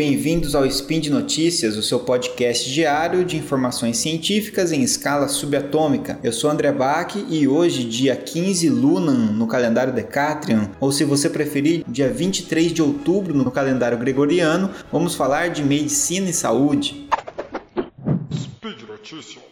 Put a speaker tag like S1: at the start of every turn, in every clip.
S1: bem-vindos ao Spin de Notícias, o seu podcast diário de informações científicas em escala subatômica. Eu sou André Bach e hoje, dia 15 Lunan no calendário Decatrian, ou se você preferir, dia 23 de outubro no calendário gregoriano, vamos falar de medicina e saúde. Speed Notícias.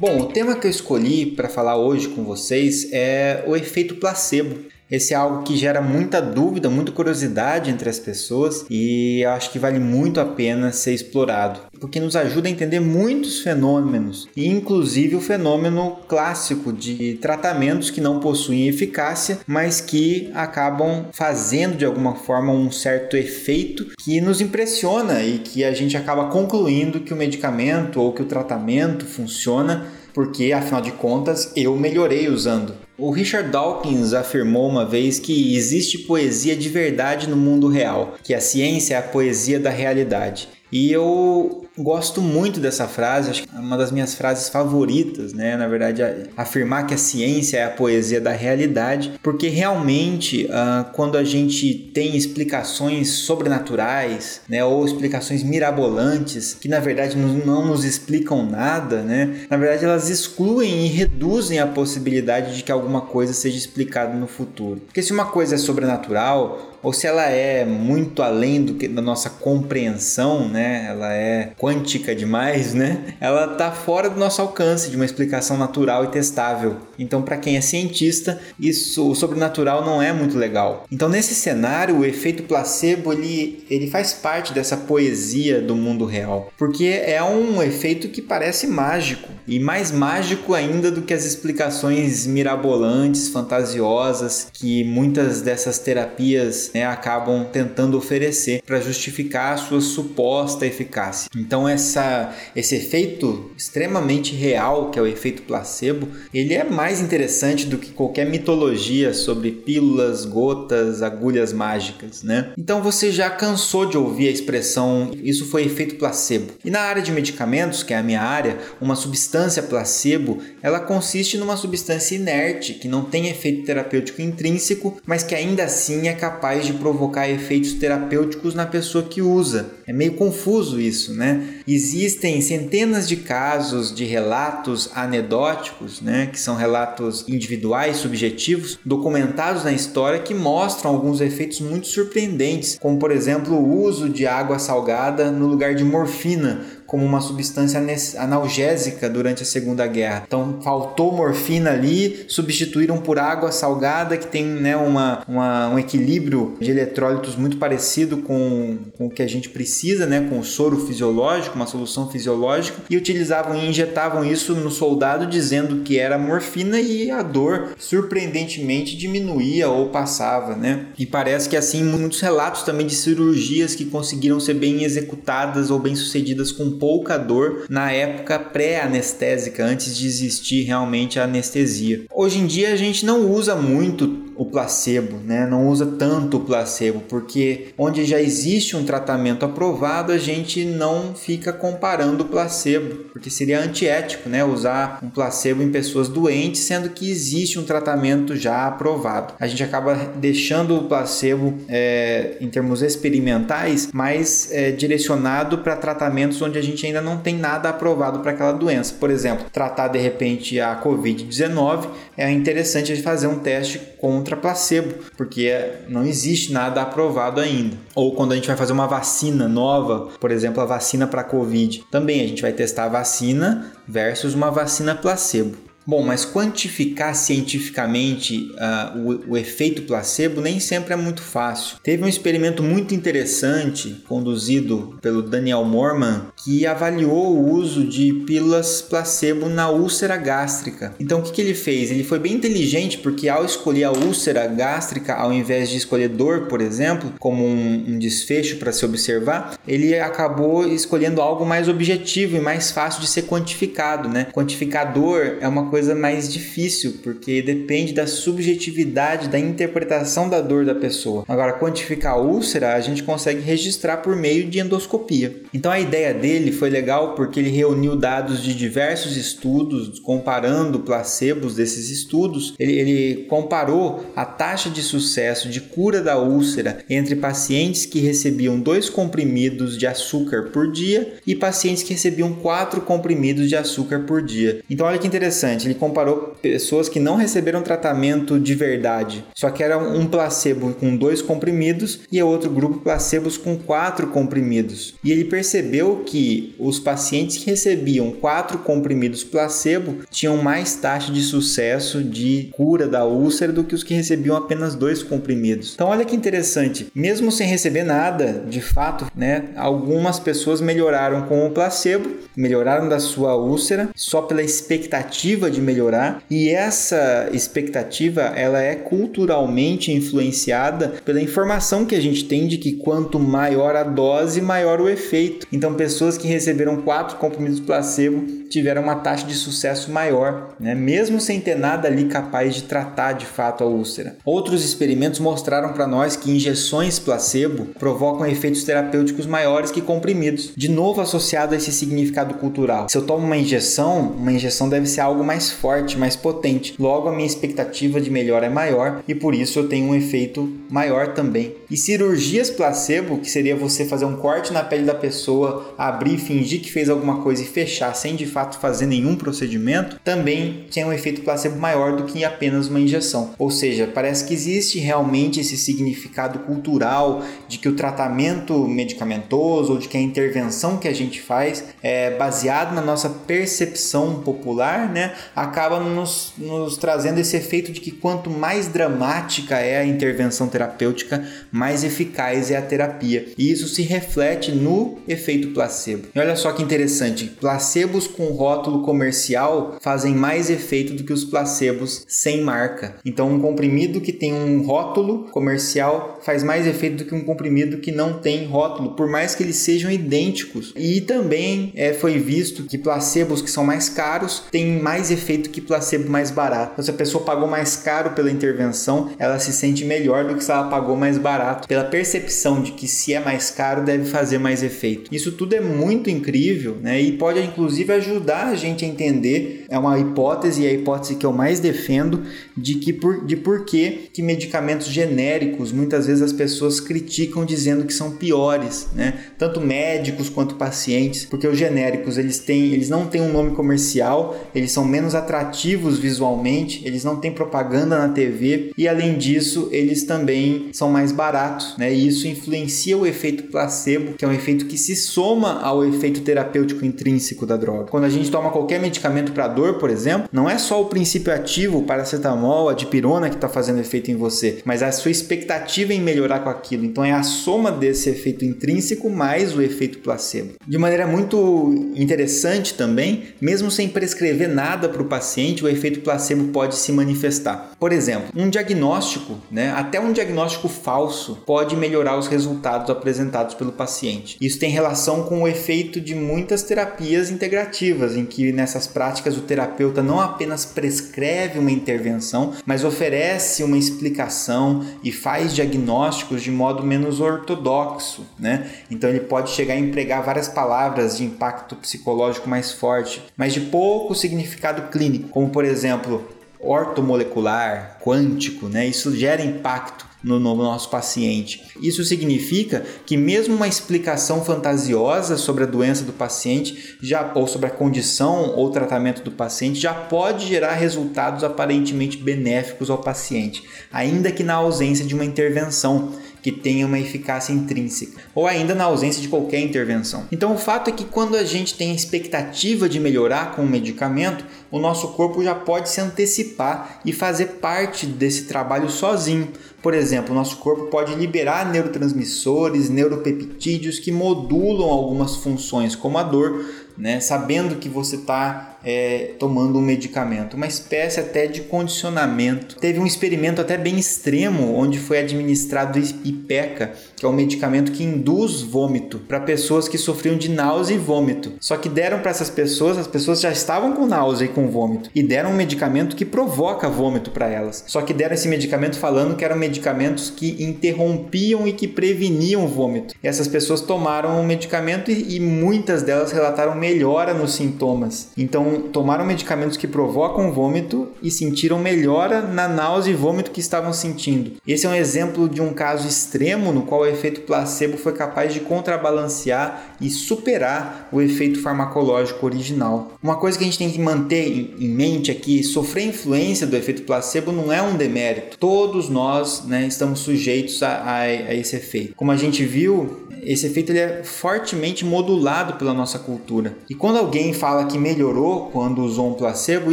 S1: Bom, o tema que eu escolhi para falar hoje com vocês é o efeito placebo. Esse é algo que gera muita dúvida, muita curiosidade entre as pessoas e acho que vale muito a pena ser explorado, porque nos ajuda a entender muitos fenômenos, inclusive o fenômeno clássico de tratamentos que não possuem eficácia, mas que acabam fazendo de alguma forma um certo efeito que nos impressiona e que a gente acaba concluindo que o medicamento ou que o tratamento funciona porque afinal de contas eu melhorei usando. O Richard Dawkins afirmou uma vez que existe poesia de verdade no mundo real, que a ciência é a poesia da realidade. E eu gosto muito dessa frase, acho que é uma das minhas frases favoritas, né? Na verdade, afirmar que a ciência é a poesia da realidade, porque realmente, uh, quando a gente tem explicações sobrenaturais, né, ou explicações mirabolantes, que na verdade não nos explicam nada, né? Na verdade, elas excluem e reduzem a possibilidade de que alguma coisa seja explicada no futuro. Porque se uma coisa é sobrenatural, ou se ela é muito além do que da nossa compreensão, né? Ela é quântica demais, né? Ela está fora do nosso alcance de uma explicação natural e testável. Então, para quem é cientista, isso o sobrenatural não é muito legal. Então, nesse cenário, o efeito placebo ele, ele faz parte dessa poesia do mundo real, porque é um efeito que parece mágico e mais mágico ainda do que as explicações mirabolantes, fantasiosas que muitas dessas terapias né, acabam tentando oferecer para justificar a sua suposta eficácia. Então essa, esse efeito extremamente real, que é o efeito placebo, ele é mais interessante do que qualquer mitologia sobre pílulas, gotas, agulhas mágicas, né? Então você já cansou de ouvir a expressão isso foi efeito placebo. E na área de medicamentos, que é a minha área, uma substância placebo, ela consiste numa substância inerte que não tem efeito terapêutico intrínseco, mas que ainda assim é capaz capaz de provocar efeitos terapêuticos na pessoa que usa. É meio confuso isso, né? Existem centenas de casos de relatos anedóticos, né, que são relatos individuais, subjetivos, documentados na história que mostram alguns efeitos muito surpreendentes, como por exemplo o uso de água salgada no lugar de morfina como uma substância analgésica durante a Segunda Guerra. Então faltou morfina ali, substituíram por água salgada que tem né, uma, uma, um equilíbrio de eletrólitos muito parecido com, com o que a gente precisa, né, com o soro fisiológico, uma solução fisiológica, e utilizavam e injetavam isso no soldado dizendo que era morfina e a dor surpreendentemente diminuía ou passava, né? E parece que assim muitos relatos também de cirurgias que conseguiram ser bem executadas ou bem sucedidas com pouca dor na época pré-anestésica, antes de existir realmente a anestesia. Hoje em dia a gente não usa muito o placebo, né? Não usa tanto o placebo, porque onde já existe um tratamento aprovado, a gente não fica comparando o placebo, porque seria antiético, né? Usar um placebo em pessoas doentes, sendo que existe um tratamento já aprovado. A gente acaba deixando o placebo é, em termos experimentais mais é, direcionado para tratamentos onde a gente ainda não tem nada aprovado para aquela doença. Por exemplo, tratar de repente a Covid-19 é interessante fazer um teste contra contra placebo, porque não existe nada aprovado ainda. Ou quando a gente vai fazer uma vacina nova, por exemplo, a vacina para Covid, também a gente vai testar a vacina versus uma vacina placebo. Bom, mas quantificar cientificamente uh, o, o, efeito placebo nem sempre é muito fácil. Teve um experimento muito interessante conduzido pelo Daniel Morman que avaliou o uso de pílulas placebo na úlcera gástrica. Então, o que, que ele fez? Ele foi bem inteligente porque, ao escolher a úlcera gástrica, ao invés de escolher dor, por exemplo, como um, um desfecho para se observar, ele acabou escolhendo algo mais objetivo e mais fácil de ser quantificado. Né? Quantificar dor é uma coisa coisa mais difícil, porque depende da subjetividade, da interpretação da dor da pessoa. Agora, quantificar a úlcera, a gente consegue registrar por meio de endoscopia. Então, a ideia dele foi legal porque ele reuniu dados de diversos estudos, comparando placebos desses estudos. Ele, ele comparou a taxa de sucesso de cura da úlcera entre pacientes que recebiam dois comprimidos de açúcar por dia e pacientes que recebiam quatro comprimidos de açúcar por dia. Então, olha que interessante, ele comparou pessoas que não receberam tratamento de verdade, só que era um placebo com dois comprimidos e outro grupo placebos com quatro comprimidos. E ele percebeu que os pacientes que recebiam quatro comprimidos placebo tinham mais taxa de sucesso de cura da úlcera do que os que recebiam apenas dois comprimidos. Então, olha que interessante, mesmo sem receber nada, de fato, né, algumas pessoas melhoraram com o placebo, melhoraram da sua úlcera só pela expectativa de melhorar, e essa expectativa ela é culturalmente influenciada pela informação que a gente tem de que quanto maior a dose, maior o efeito. Então, pessoas que receberam quatro comprimidos placebo tiveram uma taxa de sucesso maior, né? mesmo sem ter nada ali capaz de tratar de fato a úlcera. Outros experimentos mostraram para nós que injeções placebo provocam efeitos terapêuticos maiores que comprimidos, de novo associado a esse significado cultural. Se eu tomo uma injeção, uma injeção deve ser algo mais forte, mais potente. Logo, a minha expectativa de melhora é maior e por isso eu tenho um efeito maior também. E cirurgias placebo, que seria você fazer um corte na pele da pessoa, abrir, fingir que fez alguma coisa e fechar sem de fato fazer nenhum procedimento, também tem um efeito placebo maior do que apenas uma injeção. Ou seja, parece que existe realmente esse significado cultural de que o tratamento medicamentoso ou de que a intervenção que a gente faz é baseado na nossa percepção popular, né, acaba nos, nos trazendo esse efeito de que quanto mais dramática é a intervenção terapêutica, mais eficaz é a terapia. E isso se reflete no efeito placebo. E olha só que interessante, placebos com rótulo comercial fazem mais efeito do que os placebos sem marca. Então, um comprimido que tem um rótulo comercial faz mais efeito do que um comprimido que não tem rótulo, por mais que eles sejam idênticos. E também é, foi visto que placebos que são mais caros têm mais efeito que placebo mais barato. Então, se a pessoa pagou mais caro pela intervenção, ela se sente melhor do que se ela pagou mais barato, pela percepção de que se é mais caro deve fazer mais efeito. Isso tudo é muito incrível, né? E pode inclusive ajudar a gente a entender, é uma hipótese e a hipótese que eu mais defendo de que por, de por que, que medicamentos genéricos muitas vezes as pessoas criticam dizendo que são piores, né? Tanto médicos quanto pacientes, porque os genéricos eles têm, eles não têm um nome comercial, eles são menos atrativos visualmente, eles não têm propaganda na TV e além disso eles também são mais baratos, né? E isso influencia o efeito placebo, que é um efeito que se soma ao efeito terapêutico intrínseco da droga. Quando a gente toma qualquer medicamento para dor, por exemplo, não é só o princípio ativo, o paracetamol, a dipirona que está fazendo efeito em você, mas a sua expectativa em melhorar com aquilo. Então é a soma desse efeito intrínseco mais o efeito placebo. De maneira muito interessante também, mesmo sem prescrever nada para o paciente, o efeito placebo pode se manifestar. Por exemplo, um diagnóstico, né, até um diagnóstico falso, pode melhorar os resultados apresentados pelo paciente. Isso tem relação com o efeito de muitas terapias integrativas, em que nessas práticas o terapeuta não apenas prescreve uma intervenção, mas oferece uma explicação e faz diagnósticos de modo menos ortodoxo, né? Então ele pode chegar a empregar várias palavras de impacto psicológico mais forte, mas de pouco significado clínico, como por exemplo, ortomolecular, quântico, né? Isso gera impacto no, no, nosso paciente. Isso significa que mesmo uma explicação fantasiosa sobre a doença do paciente já ou sobre a condição ou tratamento do paciente já pode gerar resultados aparentemente benéficos ao paciente, ainda que na ausência de uma intervenção que tenha uma eficácia intrínseca, ou ainda na ausência de qualquer intervenção. Então, o fato é que quando a gente tem a expectativa de melhorar com o medicamento, o nosso corpo já pode se antecipar e fazer parte desse trabalho sozinho. Por exemplo, o nosso corpo pode liberar neurotransmissores, neuropeptídeos que modulam algumas funções, como a dor, né? sabendo que você está é, tomando um medicamento, uma espécie até de condicionamento. Teve um experimento até bem extremo onde foi administrado IPECA, que é um medicamento que induz vômito para pessoas que sofriam de náusea e vômito. Só que deram para essas pessoas, as pessoas já estavam com náusea e com vômito, e deram um medicamento que provoca vômito para elas. Só que deram esse medicamento falando que eram medicamentos que interrompiam e que preveniam vômito. E essas pessoas tomaram o medicamento e, e muitas delas relataram melhora nos sintomas. Então, tomaram medicamentos que provocam vômito e sentiram melhora na náusea e vômito que estavam sentindo. Esse é um exemplo de um caso extremo no qual o efeito placebo foi capaz de contrabalancear e superar o efeito farmacológico original. Uma coisa que a gente tem que manter em mente é que sofrer influência do efeito placebo não é um demérito. Todos nós né, estamos sujeitos a, a, a esse efeito. Como a gente viu, esse efeito ele é fortemente modulado pela nossa cultura. E quando alguém fala que melhorou quando usou um placebo,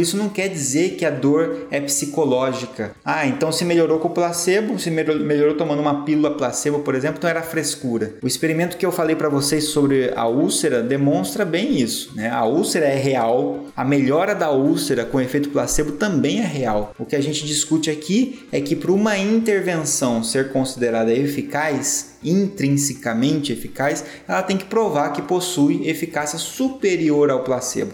S1: isso não quer dizer que a dor é psicológica. Ah, então se melhorou com o placebo, se melhorou tomando uma pílula placebo, por exemplo, então era frescura. O experimento que eu falei para vocês sobre a úlcera demonstra bem isso. Né? A úlcera é real, a melhora da úlcera com efeito placebo também é real. O que a gente discute aqui é que para uma intervenção ser considerada eficaz, intrinsecamente eficaz, ela tem que provar que possui eficácia superior ao placebo.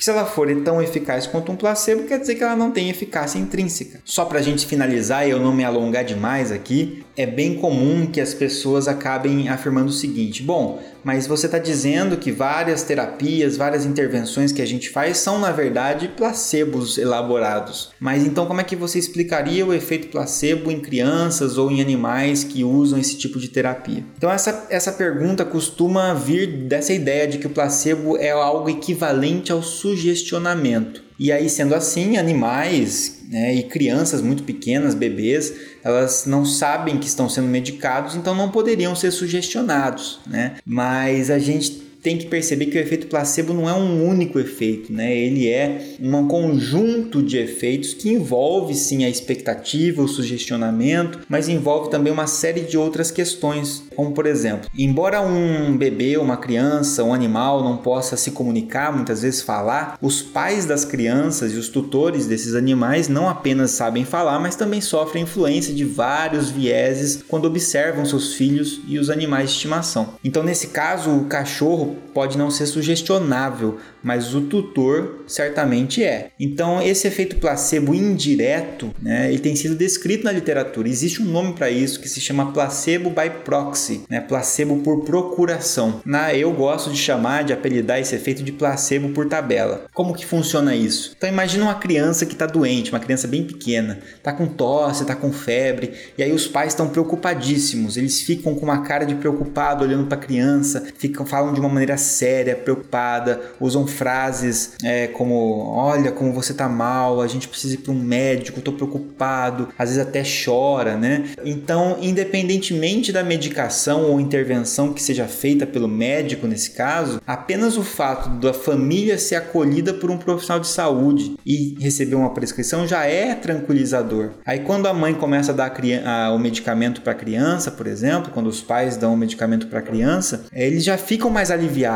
S1: Porque se ela for tão eficaz quanto um placebo, quer dizer que ela não tem eficácia intrínseca. Só para a gente finalizar e eu não me alongar demais aqui, é bem comum que as pessoas acabem afirmando o seguinte: bom, mas você está dizendo que várias terapias, várias intervenções que a gente faz são, na verdade, placebos elaborados. Mas então, como é que você explicaria o efeito placebo em crianças ou em animais que usam esse tipo de terapia? Então, essa, essa pergunta costuma vir dessa ideia de que o placebo é algo equivalente ao sugestionamento. E aí, sendo assim, animais né, e crianças muito pequenas, bebês, elas não sabem que estão sendo medicados, então não poderiam ser sugestionados, né? Mas a gente tem que perceber que o efeito placebo não é um único efeito, né? Ele é um conjunto de efeitos que envolve sim a expectativa, o sugestionamento, mas envolve também uma série de outras questões, como por exemplo, embora um bebê, uma criança, um animal não possa se comunicar, muitas vezes falar, os pais das crianças e os tutores desses animais não apenas sabem falar, mas também sofrem influência de vários vieses quando observam seus filhos e os animais de estimação. Então, nesse caso, o cachorro Show! Pode não ser sugestionável, mas o tutor certamente é. Então, esse efeito placebo indireto, né, ele tem sido descrito na literatura. Existe um nome para isso que se chama placebo by proxy, né, placebo por procuração. Na eu gosto de chamar, de apelidar esse efeito de placebo por tabela. Como que funciona isso? Então, imagina uma criança que está doente, uma criança bem pequena, está com tosse, está com febre, e aí os pais estão preocupadíssimos. Eles ficam com uma cara de preocupado olhando para a criança, ficam falam de uma maneira séria, preocupada, usam frases é, como: Olha, como você tá mal, a gente precisa ir para um médico, tô preocupado, às vezes até chora, né? Então, independentemente da medicação ou intervenção que seja feita pelo médico nesse caso, apenas o fato da família ser acolhida por um profissional de saúde e receber uma prescrição já é tranquilizador. Aí, quando a mãe começa a dar a, o medicamento para a criança, por exemplo, quando os pais dão o medicamento para a criança, eles já ficam mais aliviados.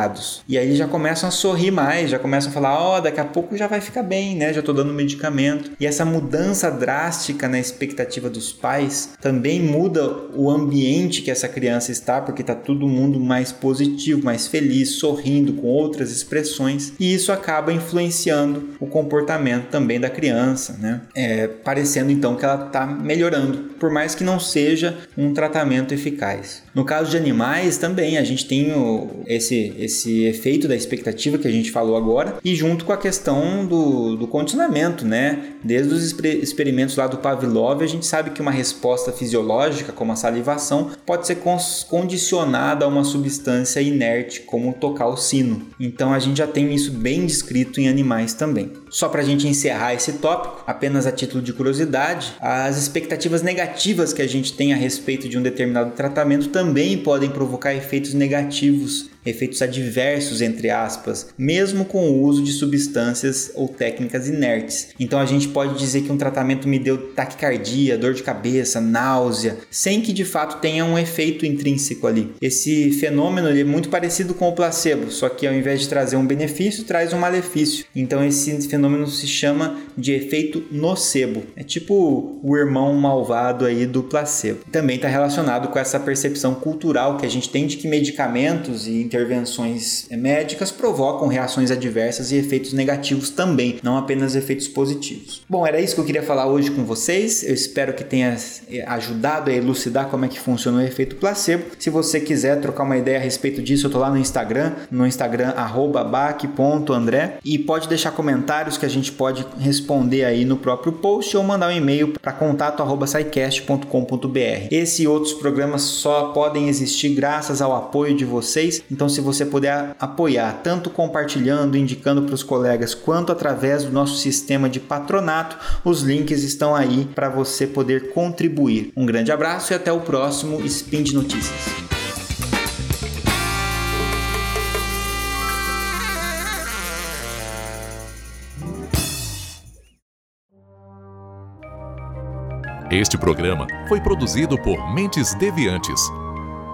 S1: E aí eles já começam a sorrir mais, já começam a falar: Ó, oh, daqui a pouco já vai ficar bem, né? Já tô dando medicamento. E essa mudança drástica na expectativa dos pais também muda o ambiente que essa criança está, porque tá todo mundo mais positivo, mais feliz, sorrindo, com outras expressões. E isso acaba influenciando o comportamento também da criança, né? É, parecendo então que ela tá melhorando, por mais que não seja um tratamento eficaz. No caso de animais também, a gente tem o, esse, esse efeito da expectativa que a gente falou agora, e junto com a questão do, do condicionamento, né? Desde os experimentos lá do Pavlov, a gente sabe que uma resposta fisiológica, como a salivação, pode ser condicionada a uma substância inerte, como tocar o sino. Então a gente já tem isso bem descrito em animais também. Só para a gente encerrar esse tópico, apenas a título de curiosidade, as expectativas negativas que a gente tem a respeito de um determinado tratamento também podem provocar efeitos negativos efeitos adversos, entre aspas, mesmo com o uso de substâncias ou técnicas inertes. Então a gente pode dizer que um tratamento me deu taquicardia, dor de cabeça, náusea, sem que de fato tenha um efeito intrínseco ali. Esse fenômeno é muito parecido com o placebo, só que ao invés de trazer um benefício, traz um malefício. Então esse fenômeno se chama de efeito nocebo. É tipo o irmão malvado aí do placebo. Também está relacionado com essa percepção cultural que a gente tem de que medicamentos e intervenções médicas provocam reações adversas e efeitos negativos também, não apenas efeitos positivos. Bom, era isso que eu queria falar hoje com vocês. Eu espero que tenha eh, ajudado a elucidar como é que funciona o efeito placebo. Se você quiser trocar uma ideia a respeito disso, eu tô lá no Instagram, no Instagram @bac.andré e pode deixar comentários que a gente pode responder aí no próprio post ou mandar um e-mail para contato@saicast.com.br. Esse e outros programas só podem existir graças ao apoio de vocês. Então, se você puder apoiar, tanto compartilhando, indicando para os colegas, quanto através do nosso sistema de patronato, os links estão aí para você poder contribuir. Um grande abraço e até o próximo Spin de Notícias.
S2: Este programa foi produzido por Mentes Deviantes.